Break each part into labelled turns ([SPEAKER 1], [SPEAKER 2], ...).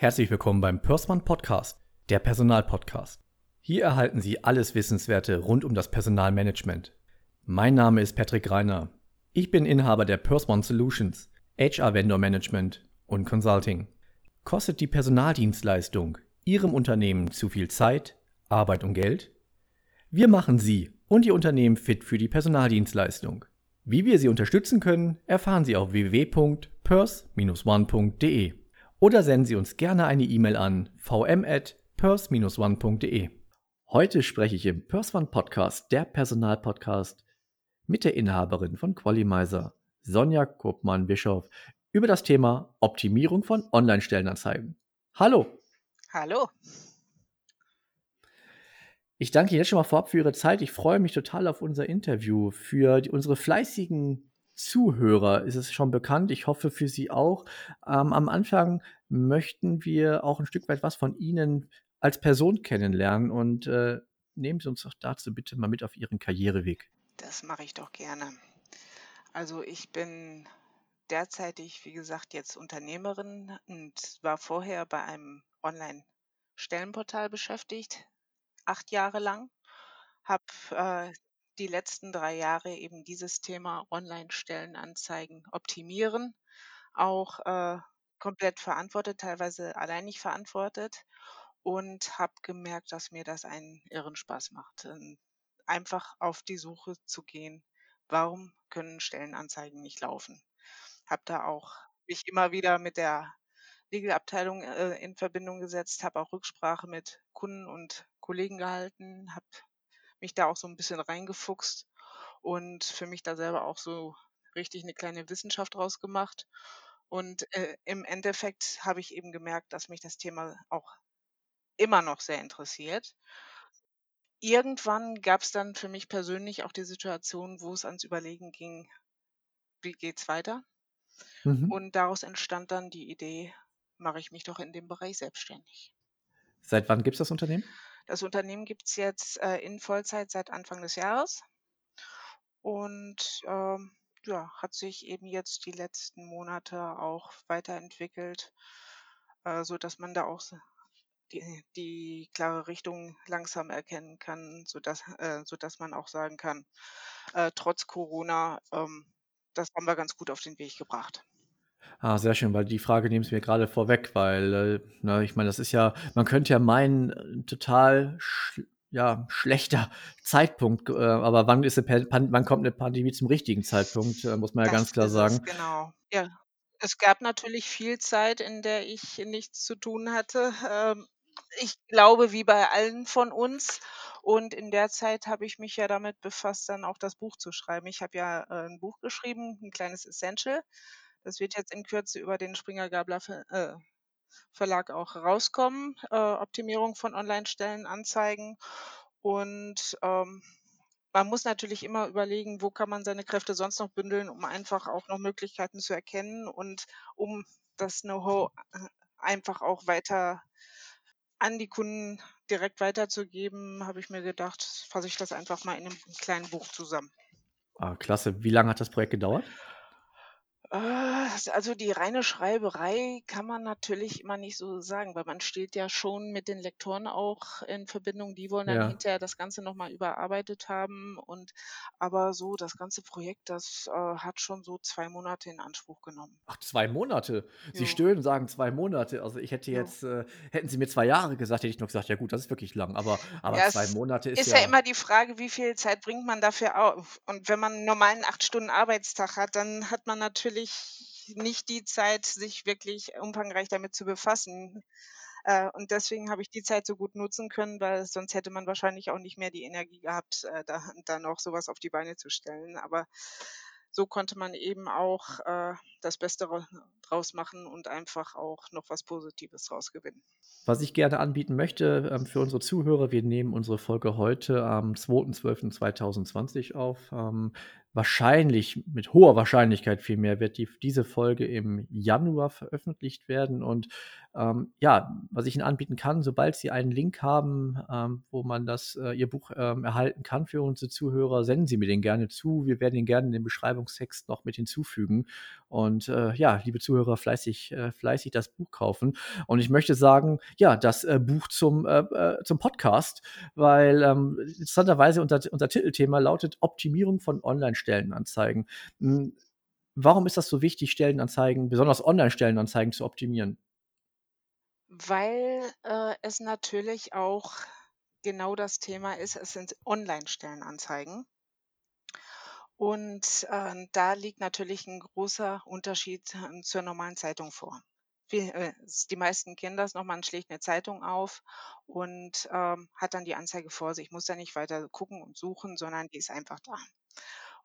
[SPEAKER 1] Herzlich willkommen beim Pörsmann Podcast, der Personalpodcast. Hier erhalten Sie alles Wissenswerte rund um das Personalmanagement. Mein Name ist Patrick Reiner. Ich bin Inhaber der Pörsmann Solutions, HR Vendor Management und Consulting. Kostet die Personaldienstleistung Ihrem Unternehmen zu viel Zeit, Arbeit und Geld? Wir machen Sie und Ihr Unternehmen fit für die Personaldienstleistung. Wie wir Sie unterstützen können, erfahren Sie auf www.pers-one.de oder senden Sie uns gerne eine E-Mail an vm@pers-one.de. Heute spreche ich im Pers One Podcast, der Personalpodcast, mit der Inhaberin von Qualimizer, Sonja Kopmann-Bischoff, über das Thema Optimierung von Online-Stellenanzeigen. Hallo!
[SPEAKER 2] Hallo!
[SPEAKER 1] Ich danke jetzt schon mal vorab für Ihre Zeit. Ich freue mich total auf unser Interview. Für die, unsere fleißigen Zuhörer ist es schon bekannt. Ich hoffe für Sie auch. Ähm, am Anfang möchten wir auch ein Stück weit was von Ihnen als Person kennenlernen und äh, nehmen Sie uns doch dazu bitte mal mit auf Ihren Karriereweg.
[SPEAKER 2] Das mache ich doch gerne. Also ich bin derzeitig, wie gesagt, jetzt Unternehmerin und war vorher bei einem Online-Stellenportal beschäftigt, acht Jahre lang. Habe äh, die letzten drei Jahre eben dieses Thema Online-Stellenanzeigen optimieren, auch äh, komplett verantwortet, teilweise alleinig verantwortet und habe gemerkt, dass mir das einen irren Spaß macht, ähm, einfach auf die Suche zu gehen, warum können Stellenanzeigen nicht laufen. Habe da auch mich immer wieder mit der Legal-Abteilung äh, in Verbindung gesetzt, habe auch Rücksprache mit Kunden und Kollegen gehalten, habe mich da auch so ein bisschen reingefuchst und für mich da selber auch so richtig eine kleine Wissenschaft draus gemacht. Und äh, im Endeffekt habe ich eben gemerkt, dass mich das Thema auch immer noch sehr interessiert. Irgendwann gab es dann für mich persönlich auch die Situation, wo es ans Überlegen ging, wie geht's weiter?
[SPEAKER 1] Mhm.
[SPEAKER 2] Und daraus entstand dann die Idee, mache ich mich doch in dem Bereich selbstständig.
[SPEAKER 1] Seit wann gibt es das Unternehmen?
[SPEAKER 2] Das Unternehmen gibt es jetzt äh, in Vollzeit seit Anfang des Jahres und ähm, ja, hat sich eben jetzt die letzten Monate auch weiterentwickelt, äh, so man da auch die, die klare Richtung langsam erkennen kann, sodass, äh, sodass man auch sagen kann, äh, trotz Corona, ähm, das haben wir ganz gut auf den Weg gebracht.
[SPEAKER 1] Ah, sehr schön, weil die Frage nehmen Sie mir gerade vorweg, weil, äh, ne, ich meine, das ist ja, man könnte ja meinen, äh, total sch ja, schlechter Zeitpunkt, äh, aber wann ist eine Pan wann kommt eine Pandemie zum richtigen Zeitpunkt, äh, muss man ja
[SPEAKER 2] Das
[SPEAKER 1] ganz klar sagen.
[SPEAKER 2] genau. Ja, es gab natürlich viel Zeit, in der ich nichts zu tun hatte. Ähm, ich glaube, wie bei allen von uns. Und in der Zeit habe ich mich ja damit befasst, dann auch das Buch zu schreiben. Ich habe ja äh, ein Buch geschrieben, ein kleines Essential. Das wird jetzt in Kürze über den Springer Gabler Ver äh, Verlag auch rauskommen. Äh, Optimierung von Online-Stellenanzeigen. Und ähm, man muss natürlich immer überlegen, wo kann man seine Kräfte sonst noch bündeln, um einfach auch noch Möglichkeiten zu erkennen und um das Know-how äh, einfach auch weiter an die Kunden direkt weiterzugeben, habe ich mir gedacht, fasse ich das einfach mal in einem kleinen Buch zusammen.
[SPEAKER 1] Ah, klasse. Wie lange hat das Projekt gedauert?
[SPEAKER 2] Äh, also die reine Schreiberei kann man natürlich immer nicht so sagen, weil man steht ja schon mit den Lektoren auch in Verbindung. Die wollen dann
[SPEAKER 1] Ja.
[SPEAKER 2] hinterher das Ganze nochmal überarbeitet haben. Und aber so das ganze Projekt, das äh, hat schon so zwei Monate in Anspruch genommen.
[SPEAKER 1] Ach, zwei Monate. Sie
[SPEAKER 2] Jo,
[SPEAKER 1] stöhnen, sagen zwei Monate. Also ich hätte
[SPEAKER 2] jo.
[SPEAKER 1] jetzt, äh, hätten Sie mir zwei Jahre gesagt, hätte ich noch gesagt, ja gut, das ist wirklich lang. Aber, aber
[SPEAKER 2] Ja,
[SPEAKER 1] zwei
[SPEAKER 2] es
[SPEAKER 1] Monate ist
[SPEAKER 2] ist ja
[SPEAKER 1] ja,
[SPEAKER 2] immer die Frage, wie viel Zeit bringt man dafür auf? Und wenn man einen normalen acht Stunden Arbeitstag hat, dann hat man natürlich nicht die Zeit, sich wirklich umfangreich damit zu befassen. Äh, und deswegen habe ich die Zeit so gut nutzen können, weil sonst hätte man wahrscheinlich auch nicht mehr die Energie gehabt, äh, da, da noch sowas auf die Beine zu stellen. Aber so konnte man eben auch äh, das Beste ra- draus machen und einfach auch noch was Positives rausgewinnen.
[SPEAKER 1] Was ich gerne anbieten möchte ähm, für unsere Zuhörer, wir nehmen unsere Folge heute am 2.12.2020 auf. Ähm, wahrscheinlich, mit hoher Wahrscheinlichkeit vielmehr, wird die, diese Folge im Januar veröffentlicht werden. Und ähm, ja, was ich Ihnen anbieten kann, sobald Sie einen Link haben, ähm, wo man das, äh, Ihr Buch ähm, erhalten kann für unsere Zuhörer, senden Sie mir den gerne zu. Wir werden ihn gerne in den Beschreibungstext noch mit hinzufügen. Und äh, ja, liebe Zuhörer, fleißig, äh, fleißig das Buch kaufen. Und ich möchte sagen, ja, das äh, Buch zum, äh, äh zum Podcast, weil ähm, interessanterweise unser, unser Titelthema lautet Optimierung von Online-Stellenanzeigen. Hm, warum ist das so wichtig, Stellenanzeigen, besonders Online-Stellenanzeigen zu optimieren?
[SPEAKER 2] Weil äh, es natürlich auch genau das Thema ist, es sind Online-Stellenanzeigen. Und, äh, da liegt natürlich ein großer Unterschied, ähm, zur normalen Zeitung vor. Wir äh, die meisten kennen das noch, man schlägt eine Zeitung auf und, ähm, hat dann die Anzeige vor sich, muss da nicht weiter gucken und suchen, sondern die ist einfach da.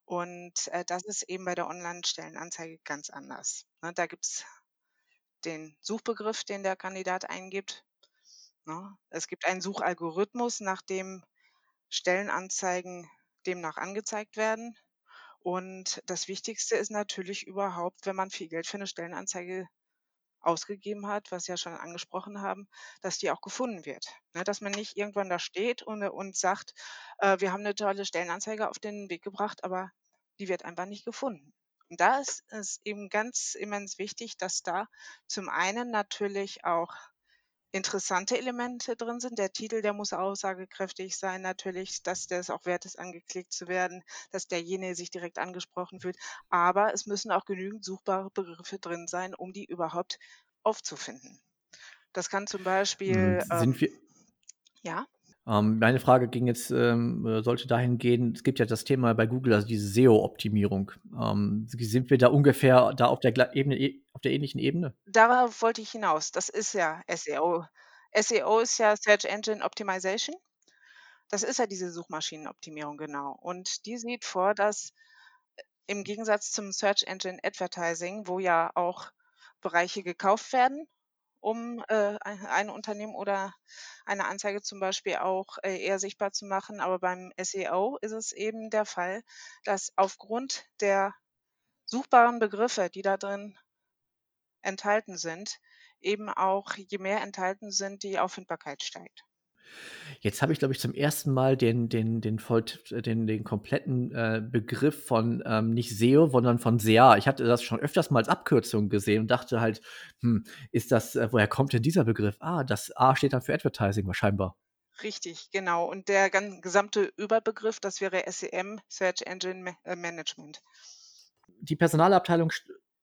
[SPEAKER 2] Und, äh, das ist eben bei der Online-Stellenanzeige ganz anders, ne? Da gibt's den Suchbegriff, den der Kandidat eingibt, ne? Es gibt einen Suchalgorithmus, nach dem Stellenanzeigen demnach angezeigt werden. Und das Wichtigste ist natürlich überhaupt, wenn man viel Geld für eine Stellenanzeige ausgegeben hat, was wir ja schon angesprochen haben, dass die auch gefunden wird. Ne, dass man nicht irgendwann da steht und, und sagt, äh, wir haben eine tolle Stellenanzeige auf den Weg gebracht, aber die wird einfach nicht gefunden. Und da ist es eben ganz immens wichtig, dass da zum einen natürlich auch interessante Elemente drin sind. Der Titel, der muss aussagekräftig sein natürlich, dass der es auch wert ist, angeklickt zu werden, dass derjenige sich direkt angesprochen fühlt. Aber es müssen auch genügend suchbare Begriffe drin sein, um die überhaupt aufzufinden. Das kann zum Beispiel.
[SPEAKER 1] Hm, sind ähm, wir, ja? Ähm, meine Frage ging jetzt, ähm, äh, sollte dahin gehen, es gibt ja das Thema bei Google, also diese SEO-Optimierung. Ähm, sind wir da ungefähr da auf der Ebene, e, auf der ähnlichen Ebene?
[SPEAKER 2] Darauf wollte ich hinaus. Das ist ja SEO. SEO ist ja Search Engine Optimization. Das ist ja diese Suchmaschinenoptimierung, genau. Und die sieht vor, dass äh, im Gegensatz zum Search Engine Advertising, wo ja auch Bereiche gekauft werden um äh, ein Unternehmen oder eine Anzeige zum Beispiel auch äh, eher sichtbar zu machen. Aber beim SEO ist es eben der Fall, dass aufgrund der suchbaren Begriffe, die da drin enthalten sind, eben auch je mehr enthalten sind, die Auffindbarkeit steigt.
[SPEAKER 1] Jetzt habe ich, glaube ich, zum ersten Mal den, den, den, voll, den, den kompletten äh, Begriff von ähm, nicht SEO, sondern von SEA. Ich hatte das schon öfters mal als Abkürzung gesehen und dachte halt, hm, ist das, äh, woher kommt denn dieser Begriff? Ah, das A steht dann für Advertising wahrscheinlich.
[SPEAKER 2] Richtig, genau. Und der gesamte Überbegriff, das wäre SEM, Search Engine äh, Management.
[SPEAKER 1] Die Personalabteilung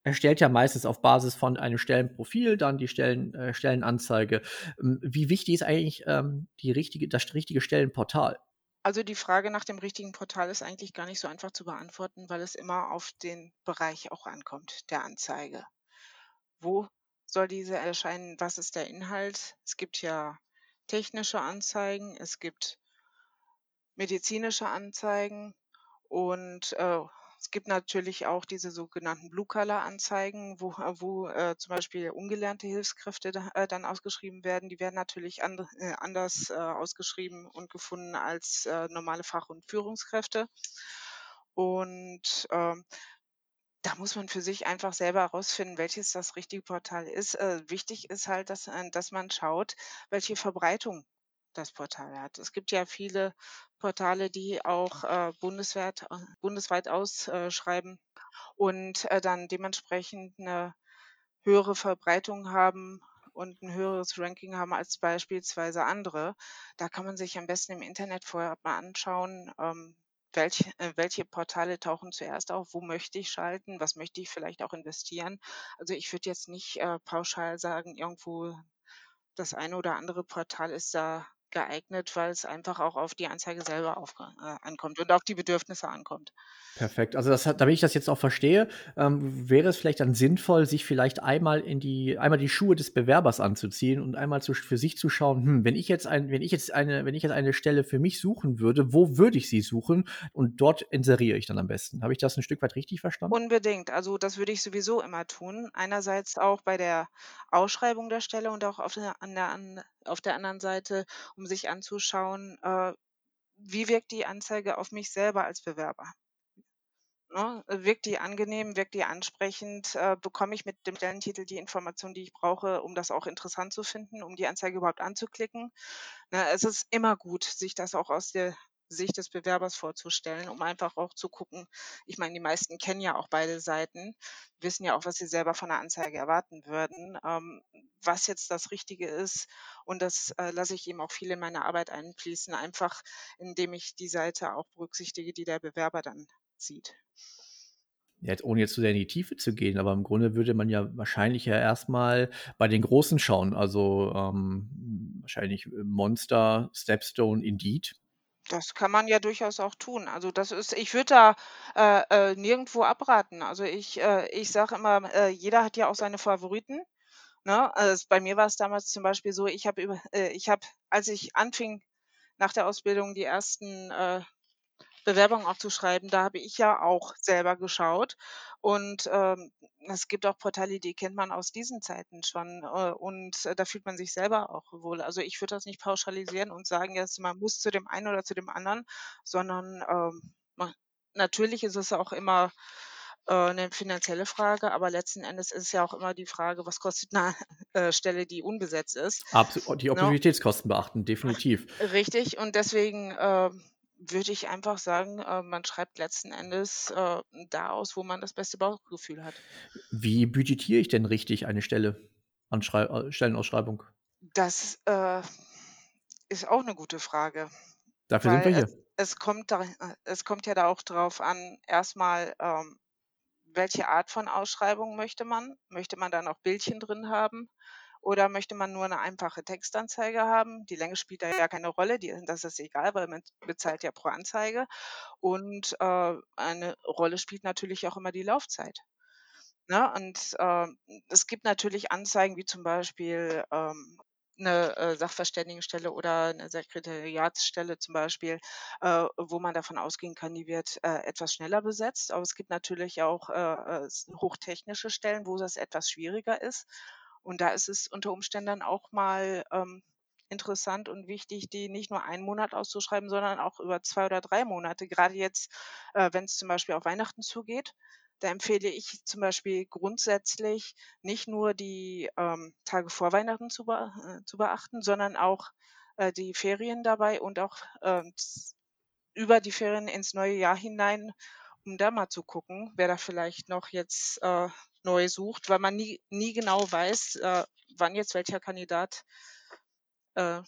[SPEAKER 1] erstellt ja meistens auf Basis von einem Stellenprofil dann die Stellen, äh, Stellenanzeige. Ähm, wie wichtig ist eigentlich ähm, die richtige, das richtige Stellenportal?
[SPEAKER 2] Also die Frage nach dem richtigen Portal ist eigentlich gar nicht so einfach zu beantworten, weil es immer auf den Bereich auch ankommt, der Anzeige. Wo soll diese erscheinen? Was ist der Inhalt? Es gibt ja technische Anzeigen, es gibt medizinische Anzeigen und äh, es gibt natürlich auch diese sogenannten Blue-Color-Anzeigen, wo, äh, wo äh, zum Beispiel ungelernte Hilfskräfte da, äh, dann ausgeschrieben werden. Die werden natürlich and, äh, anders äh, ausgeschrieben und gefunden als äh, normale Fach- und Führungskräfte. Und ähm, da muss man für sich einfach selber herausfinden, welches das richtige Portal ist. Äh, wichtig ist halt, dass, äh, dass man schaut, welche Verbreitung das Portal hat. Es gibt ja viele Portale, die auch äh, bundesweit, äh, bundesweit ausschreiben und äh, dann dementsprechend eine höhere Verbreitung haben und ein höheres Ranking haben als beispielsweise andere. Da kann man sich am besten im Internet vorher mal anschauen, ähm, welche, äh, welche Portale tauchen zuerst auf, wo möchte ich schalten, was möchte ich vielleicht auch investieren. Also ich würde jetzt nicht äh, pauschal sagen, irgendwo das eine oder andere Portal ist da geeignet, weil es einfach auch auf die Anzeige selber auf, äh, ankommt und auf die Bedürfnisse ankommt.
[SPEAKER 1] Perfekt. Also das damit ich das jetzt auch verstehe, ähm, wäre es vielleicht dann sinnvoll, sich vielleicht einmal in die einmal die Schuhe des Bewerbers anzuziehen und einmal zu, für sich zu schauen, hm, wenn ich jetzt ein, wenn ich jetzt eine, wenn ich jetzt eine Stelle für mich suchen würde, wo würde ich sie suchen und dort inseriere ich dann am besten. Habe ich das ein Stück weit richtig verstanden?
[SPEAKER 2] Unbedingt. Also das würde ich sowieso immer tun. Einerseits auch bei der Ausschreibung der Stelle und auch auf an der, an, auf der anderen Seite, um sich anzuschauen, äh, wie wirkt die Anzeige auf mich selber als Bewerber. Ne? Wirkt die angenehm, wirkt die ansprechend? Äh, bekomme ich mit dem Stellentitel die Informationen, die ich brauche, um das auch interessant zu finden, um die Anzeige überhaupt anzuklicken? Ne, es ist immer gut, sich das auch aus der Sicht des Bewerbers vorzustellen, um einfach auch zu gucken ich meine, die meisten kennen ja auch beide Seiten, wissen ja auch, was sie selber von der Anzeige erwarten würden, ähm, was jetzt das Richtige ist. Und das, äh, lasse ich eben auch viel in meine Arbeit einfließen, einfach indem ich die Seite auch berücksichtige, die der Bewerber dann sieht.
[SPEAKER 1] Jetzt ohne jetzt zu sehr in die Tiefe zu gehen, aber im Grunde würde man ja wahrscheinlich ja erstmal bei den Großen schauen, also, ähm, wahrscheinlich Monster, Stepstone, Indeed.
[SPEAKER 2] Das kann man ja durchaus auch tun. Also, das ist ich würde da, äh, äh, nirgendwo abraten. Also, ich äh, ich sage immer, äh, jeder hat ja auch seine Favoriten, ne? Also, bei mir war es damals zum Beispiel so, ich habe äh, ich als ich anfing nach der Ausbildung die ersten, äh, Bewerbungen auch zu schreiben, da habe ich ja auch selber geschaut. Und, ähm, es gibt auch Portale, die kennt man aus diesen Zeiten schon, äh, und äh, da fühlt man sich selber auch wohl. Also, ich würde das nicht pauschalisieren und sagen jetzt, man muss zu dem einen oder zu dem anderen, sondern, ähm, ma natürlich ist es auch immer, äh, 'ne finanzielle Frage, aber letzten Endes ist es ja auch immer die Frage, was kostet 'ne, äh, Stelle, die unbesetzt ist,
[SPEAKER 1] Abso die
[SPEAKER 2] ne?
[SPEAKER 1] Opportunitätskosten beachten, definitiv.
[SPEAKER 2] Richtig und deswegen, ähm, würde ich einfach sagen, äh, man schreibt letzten Endes, äh, da aus, wo man das beste Bauchgefühl hat.
[SPEAKER 1] Wie budgetiere ich denn richtig eine Stelle? Anschrei äh, Stellenausschreibung?
[SPEAKER 2] Das, äh, ist auch 'ne gute Frage,
[SPEAKER 1] Dafür sind wir
[SPEAKER 2] es
[SPEAKER 1] hier.
[SPEAKER 2] es kommt da es kommt ja da auch drauf an, erst mal, ähm, welche Art von Ausschreibung möchte man? Möchte man da noch Bildchen drin haben oder möchte man nur 'ne einfache Textanzeige haben? Die Länge spielt da ja keine Rolle, die das ist egal, weil man bezahlt ja pro Anzeige. Und, äh, eine Rolle spielt natürlich auch immer die Laufzeit, ne? Und, ähm, es gibt natürlich Anzeigen wie zum Beispiel, ähm, 'ne, äh, Sachverständigenstelle oder 'ne Sekretariatsstelle zum Beispiel, äh, wo man davon ausgehen kann, die wird, äh, etwas schneller besetzt. Aber es gibt natürlich auch, äh, äh, hochtechnische Stellen, wo das etwas schwieriger ist. Und da ist es unter Umständen auch mal, ähm, interessant und wichtig, die nicht nur einen Monat auszuschreiben, sondern auch über 2 oder 3 Monate. Grade jetzt, äh, wenn's zum Beispiel auf Weihnachten zugeht, da empfehle ich zum Beispiel grundsätzlich nicht nur die, ähm, Tage vor Weihnachten zu bea äh, zu beachten, sondern auch, äh, die Ferien dabei und auch, ähm, über die Ferien ins neue Jahr hinein, um da mal zu gucken, wer da vielleicht noch jetzt, äh, neu sucht, weil man nie nie genau weiß, äh, wann jetzt welcher Kandidat, äh,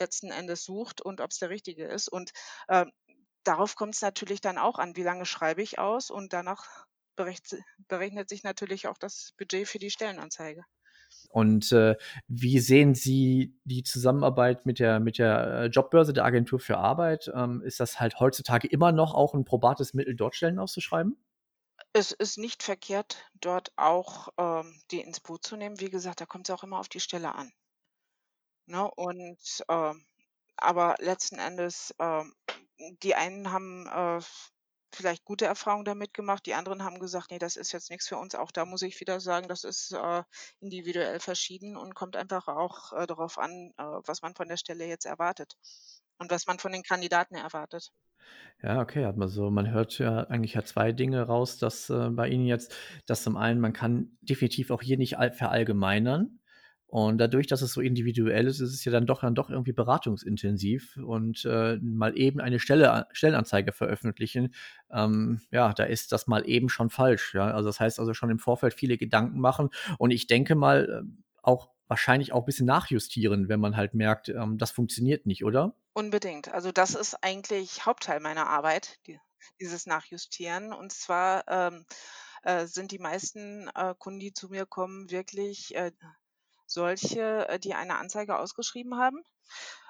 [SPEAKER 2] letzten Endes sucht und ob's der Richtige ist. Und, ähm, darauf kommt's natürlich dann auch an, wie lange schreibe ich aus und danach berechnet sich natürlich auch das Budget für die Stellenanzeige.
[SPEAKER 1] Und, äh, wie sehen Sie die Zusammenarbeit mit der mit der, äh, Jobbörse der Agentur für Arbeit? Ähm, ist das halt heutzutage immer noch auch 'n probates Mittel, dort Stellen auszuschreiben?
[SPEAKER 2] Es ist nicht verkehrt, dort auch, ähm, die ins Boot zu nehmen. Wie gesagt, da kommt's auch immer auf die Stelle an. Ne, und, ähm aber letzten Endes, ähm, die einen haben, äh, vielleicht gute Erfahrungen damit gemacht, die anderen haben gesagt: „Ne, das ist jetzt nix für uns.“ Auch da muss ich wieder sagen, das ist, äh, individuell verschieden und kommt einfach auch, äh, darauf an, äh, was man von der Stelle jetzt erwartet und was man von den Kandidaten erwartet.
[SPEAKER 1] Ja, okay, hat man hört ja eigentlich ja 2 Dinge raus, dass, äh, bei Ihnen jetzt dass zum einen, man kann definitiv auch hier nicht all verallgemeinern. Und dadurch, dass es so individuell ist, ist es ja dann doch dann doch irgendwie beratungsintensiv und, äh, mal eben eine Stelle a Stellenanzeige veröffentlichen, ähm, ja, da ist das mal eben schon falsch, ja? Also, das heißt also schon im Vorfeld viele Gedanken machen und ich denke mal, äh, auch wahrscheinlich auch bisschen nachjustieren, wenn man halt merkt, ähm, das funktioniert nicht, oder?
[SPEAKER 2] Unbedingt. Also, das ist eigentlich Hauptteil meiner Arbeit, die dieses Nachjustieren. Und zwar, ähm, äh, sind die meisten, äh, Kunden, die zu mir kommen, wirklich, äh, solche, äh, die eine Anzeige ausgeschrieben haben,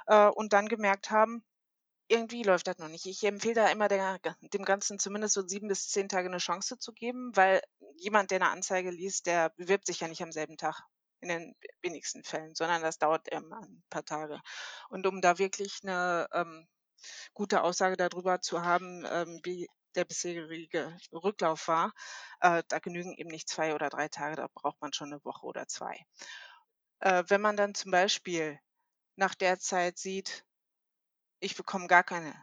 [SPEAKER 2] äh, und dann gemerkt haben: „Irgendwie läuft das noch nicht.“ Ich empfehle da immer der dem Ganzen zumindest so 7 bis 10 Tage 'ne Chance zu geben, weil jemand, der 'ne Anzeige liest, der bewirbt sich ja nicht am selben Tag, in den we wenigsten Fällen, sondern das dauert immer 'n paar Tage. Und um da wirklich 'ne, ähm, gute Aussage da drüber zu haben, ähm, wie der bisherige Rücklauf war, äh, da genügen eben nicht 2 oder 3 Tage, da braucht man schon 'ne Woche oder 2. Äh, wenn man dann zum Beispiel nach der Zeit sieht: „Ich bekomme gar keine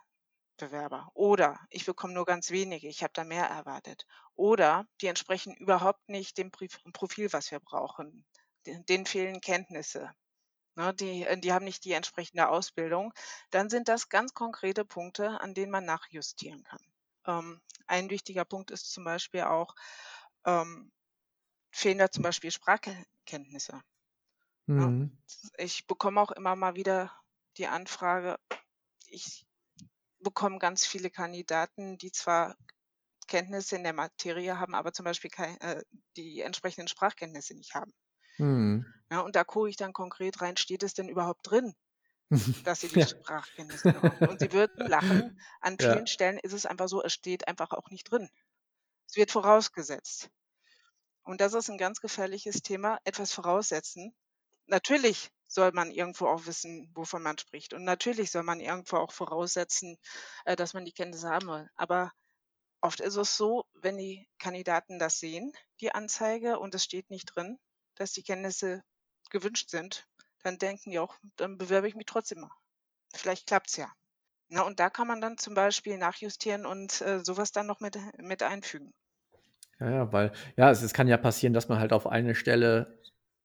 [SPEAKER 2] Bewerber“ oder „Ich bekomme nur ganz wenige, ich habe da mehr erwartet“ oder „Die entsprechen überhaupt nicht dem Profil, was wir brauchen. Den denen fehlen Kenntnisse.“ ne, die äh, die haben nicht die entsprechende Ausbildung, dann sind das ganz konkrete Punkte, an denen man nachjustieren kann. Ähm, ein wichtiger Punkt ist zum Beispiel auch, ähm, fehlen da zum Beispiel Sprachkenntnisse, ne?
[SPEAKER 1] Mhm.
[SPEAKER 2] Ich bekomme auch immer mal wieder die Anfrage ich bekomme ganz viele Kandidaten, die zwar Kenntnisse in der Materie haben, aber zum Beispiel kei äh, die entsprechenden Sprachkenntnisse nicht haben.
[SPEAKER 1] Mhm.
[SPEAKER 2] Ja, und da gucke ich dann konkret rein, steht es denn überhaupt drin, dass sie die
[SPEAKER 1] Ja.
[SPEAKER 2] Sprachkenntnisse haben? Und Sie würden lachen, an
[SPEAKER 1] Ja.
[SPEAKER 2] vielen Stellen ist es einfach so, es steht einfach auch nicht drin. Es wird vorausgesetzt. Und das ist 'n ganz gefährliches Thema, etwas voraussetzen. Natürlich soll man irgendwo auch wissen, wovon man spricht. Und natürlich soll man irgendwo auch voraussetzen, äh, dass man die Kenntnisse haben will. Aber oft ist es so, wenn die Kandidaten das sehen, die Anzeige, und es steht nicht drin, dass die Kenntnisse gewünscht sind, dann denken die auch: „Dann bewerbe ich mich trotzdem mal. Vielleicht klappt's ja.“ Ne, und da kann man dann zum Beispiel nachjustieren und, äh, so was dann noch mit mit einfügen.
[SPEAKER 1] Ja, ja, weil ja, es es kann ja passieren, dass man halt auf eine Stelle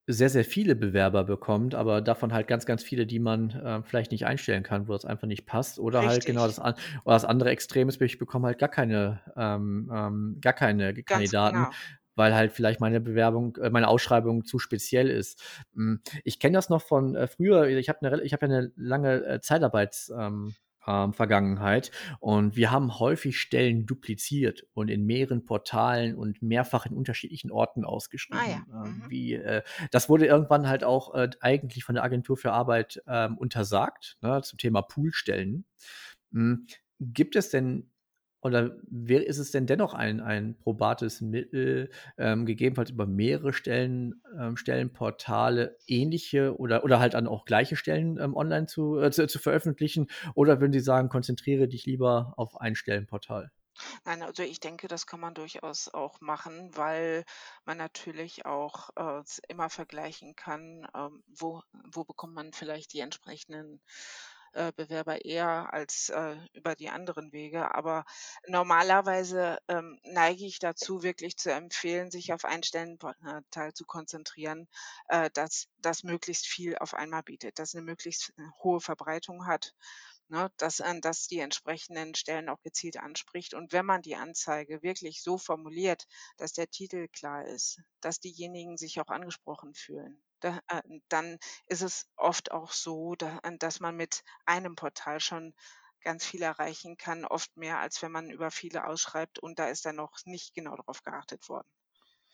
[SPEAKER 1] sehr, sehr viele Bewerber bekommt, aber davon halt ganz, ganz viele, die man, äh, vielleicht nicht einstellen kann, wo es einfach nicht passt. Oder halt genau
[SPEAKER 2] Richtig.
[SPEAKER 1] das an oder das andere Extrem ist, ich bekomme halt gar keine ähm, ähm, gar keine
[SPEAKER 2] Ganz
[SPEAKER 1] Kandidaten,
[SPEAKER 2] genau.
[SPEAKER 1] Weil halt vielleicht meine Bewerbung äh, meine Ausschreibung zu speziell ist. Hm, ich kenne das noch von, äh, früher. Ich habe 'ne ich habe ja 'ne lange, äh, Zeitarbeits ähm, ähm, Vergangenheit und wir haben häufig Stellen dupliziert und in mehreren Portalen und mehrfach in unterschiedlichen Orten
[SPEAKER 2] Ah ja,
[SPEAKER 1] ausgeschrieben. Ähm,
[SPEAKER 2] mhm.
[SPEAKER 1] wie, äh das wurde irgendwann halt auch, äh, eigentlich von der Agentur für Arbeit, ähm, untersagt, ne, zum Thema Poolstellen. Hm, gibt es denn oder wär ist es denn dennoch ein ein probates Mittel, ähm, gegebenenfalls über mehrere Stellen ähm, Stellenportale ähnliche oder oder halt dann auch gleiche Stellen, ähm, online zu äh, zu zu veröffentlichen? Oder würden Sie sagen: „Konzentriere dich lieber auf ein Stellenportal?“
[SPEAKER 2] Nein, also ich denke, das kann man durchaus auch machen, weil man natürlich auch, äh, immer vergleichen kann, ähm, wo wo bekommt man vielleicht die entsprechenden, äh, Bewerber eher als, äh, über die anderen Wege. Aber normalerweise, ähm, neige ich dazu, wirklich zu empfehlen, sich auf ein Stellenportal zu konzentrieren, äh, das das möglichst viel auf einmal bietet, das 'ne möglichst, äh, hohe Verbreitung hat, ne, dass ähm, das die entsprechenden Stellen auch gezielt anspricht. Und wenn man die Anzeige wirklich so formuliert, dass der Titel klar ist, dass diejenigen sich auch angesprochen fühlen, da äh, dann ist es oft auch so, da dass man mit einem Portal schon ganz viel erreichen kann, oft mehr, als wenn man über viele ausschreibt und da ist dann noch nicht genau drauf geachtet worden.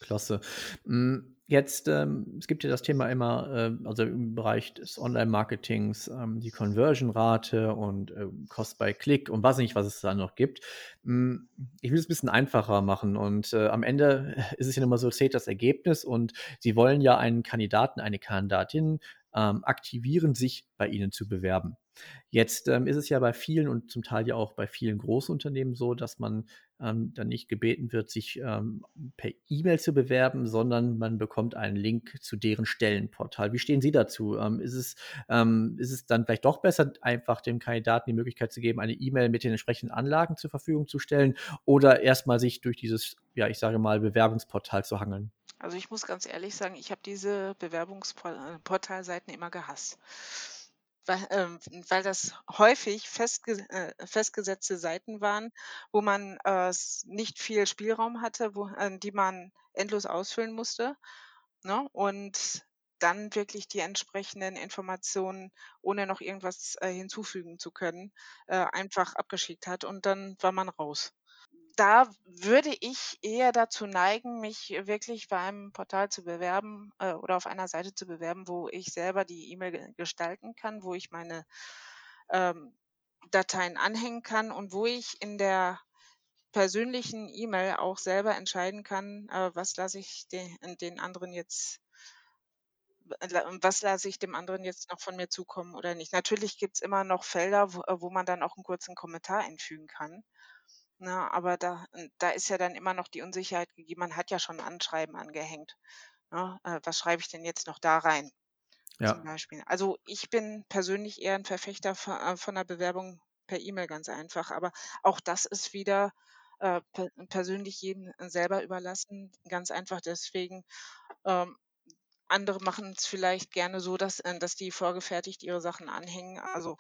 [SPEAKER 1] Klasse. Hm, jetzt, ähm es gibt ja das Thema immer, ähm also im Bereich des Online-Marketings, ähm, die Conversion-Rate und, ähm, Cost by Click und weiß nicht, was es da noch gibt. Hm, ich will es bisschen einfacher machen und, äh, am Ende ist es ja immer so, zählt das Ergebnis und Sie wollen ja einen Kandidaten, eine Kandidatin, ähm, aktivieren, sich bei Ihnen zu bewerben. Jetzt, ähm, ist es ja bei vielen und zum Teil ja auch bei vielen Großunternehmen so, dass man, ähm, dann nicht gebeten wird, sich, ähm, per E-Mail zu bewerben, sondern man bekommt einen Link zu deren Stellenportal. Wie stehen Sie dazu? Ähm, ist es ähm, ist es dann vielleicht doch besser, einfach dem Kandidaten die Möglichkeit zu geben, eine E-Mail mit den entsprechenden Anlagen zur Verfügung zu stellen oder erst mal sich durch dieses, ja, ich sage mal, Bewerbungsportal zu hangeln?
[SPEAKER 2] Also, ich muss ganz ehrlich sagen, ich habe diese Bewerbungspor äh, immer gehasst. Weil ähm, weil das häufig festge äh, festgesetzte Seiten waren, wo man, äh, nicht viel Spielraum hatte, wo äh, die man endlos ausfüllen musste, ne? Und dann wirklich die entsprechenden Informationen, ohne noch irgendwas, äh, hinzufügen zu können, äh, einfach abgeschickt hat und dann war man raus. Da würde ich eher dazu neigen, mich wirklich bei einem Portal zu bewerben, äh, oder auf einer Seite zu bewerben, wo ich selber die E-Mail ge gestalten kann, wo ich meine, ähm, Dateien anhängen kann und wo ich in der persönlichen E-Mail auch selber entscheiden kann, äh, was lasse ich de den anderen jetzt was lasse ich dem anderen jetzt noch von mir zukommen oder nicht. Natürlich gibt's immer noch Felder, wo wo man dann auch 'n kurzen Kommentar einfügen kann, ne? Aber da hm, da ist ja dann immer noch die Unsicherheit gegeben. Man hat ja schon 'n Anschreiben angehängt, ne? Äh, was schreibe ich denn jetzt noch da rein zum
[SPEAKER 1] Ja.
[SPEAKER 2] Beispiel? Also, ich bin persönlich eher 'n Verfechter äh, von 'ner Bewerbung per E-Mail ganz einfach, aber auch das ist wieder, äh, per persönlich jedem selber überlassen, ganz einfach deswegen, ähm andere machen es vielleicht gerne so, dass, äh, dass die vorgefertigt ihre Sachen anhängen. Also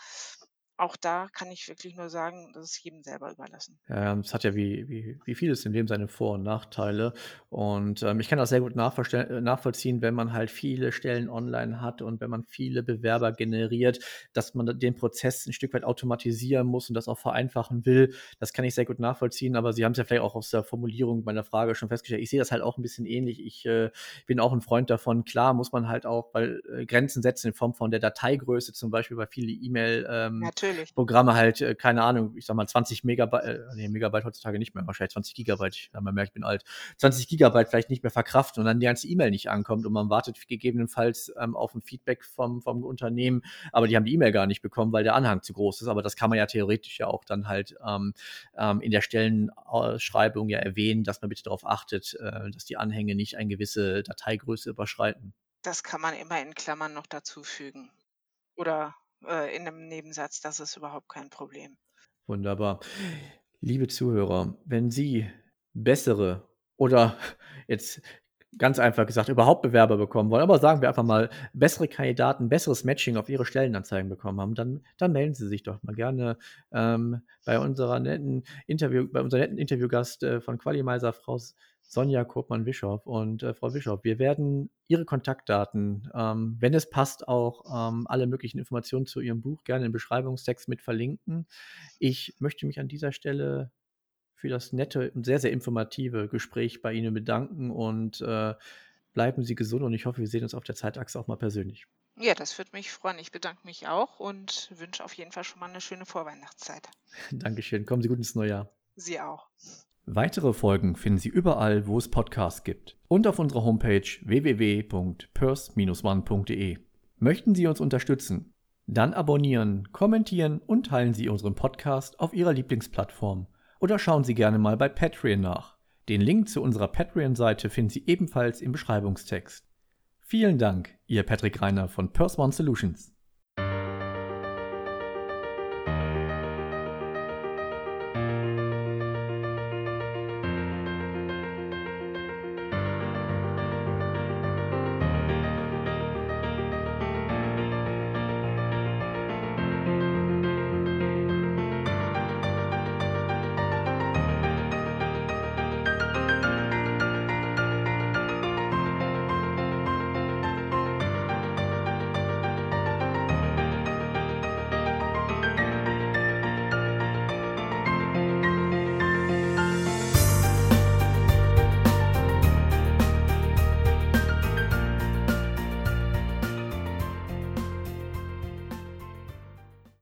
[SPEAKER 2] auch da kann ich wirklich nur sagen, das ist jedem selber überlassen.
[SPEAKER 1] Ja, es hat ja wie, wie, wie vieles im Leben seine Vor- und Nachteile. Und ähm, ich kann das sehr gut nachvollziehen, wenn man halt viele Stellen online hat und wenn man viele Bewerber generiert, dass man den Prozess ein Stück weit automatisieren muss und das auch vereinfachen will. Das kann ich sehr gut nachvollziehen, aber Sie haben es ja vielleicht auch aus der Formulierung meiner Frage schon festgestellt. Ich sehe das halt auch ein bisschen ähnlich. Ich äh, bin auch ein Freund davon. Klar muss man halt auch bei äh, Grenzen setzen in Form von der Dateigröße, zum Beispiel bei viele E-Mail. Ähm, Natürlich. Programme halt, äh, keine Ahnung, ich sag mal 20 Megabyte, äh, nee, Megabyte heutzutage nicht mehr, wahrscheinlich 20 Gigabyte, ich, man merkt, ich bin alt, 20 Gigabyte vielleicht nicht mehr verkraften und dann die ganze E-Mail nicht ankommt und man wartet gegebenenfalls ähm, auf ein Feedback vom, vom Unternehmen, aber die haben die E-Mail gar nicht bekommen, weil der Anhang zu groß ist. Aber das kann man ja theoretisch ja auch dann halt ähm, ähm, in der Stellenausschreibung ja erwähnen, dass man bitte darauf achtet, äh, dass die Anhänge nicht eine gewisse Dateigröße überschreiten.
[SPEAKER 2] Das kann man immer in Klammern noch dazu fügen. Oder äh, in einem Nebensatz, das ist überhaupt kein Problem.
[SPEAKER 1] Wunderbar. Liebe Zuhörer, wenn Sie bessere oder jetzt ganz einfach gesagt überhaupt Bewerber bekommen wollen, aber sagen wir einfach mal bessere Kandidaten, besseres Matching auf ihre Stellenanzeigen bekommen haben, dann, dann melden Sie sich doch mal gerne ähm, bei unserer netten Interview, bei unserem netten Interviewgast äh, von Qualimeiser, Frau Sonja Kopmann-Wischow. Und äh, Frau Wischow, wir werden Ihre Kontaktdaten, ähm, wenn es passt, auch ähm, alle möglichen Informationen zu Ihrem Buch gerne im Beschreibungstext mit verlinken. Ich möchte mich an dieser Stelle für das nette und sehr, sehr informative Gespräch bei Ihnen bedanken und äh, bleiben Sie gesund und ich hoffe, wir sehen uns auf der Zeitachse auch mal persönlich.
[SPEAKER 2] Ja, das würde mich freuen. Ich bedanke mich auch und wünsche auf jeden Fall schon mal eine schöne Vorweihnachtszeit.
[SPEAKER 1] Dankeschön. Kommen Sie gut ins neue Jahr.
[SPEAKER 2] Sie auch.
[SPEAKER 1] Weitere Folgen finden Sie überall, wo es Podcasts gibt und auf unserer Homepage www.pers-one.de. Möchten Sie uns unterstützen? Dann abonnieren, kommentieren und teilen Sie unseren Podcast auf Ihrer Lieblingsplattform oder schauen Sie gerne mal bei Patreon nach. Den Link zu unserer Patreon-Seite finden Sie ebenfalls im Beschreibungstext. Vielen Dank, Ihr Patrick Reiner von Pers One Solutions.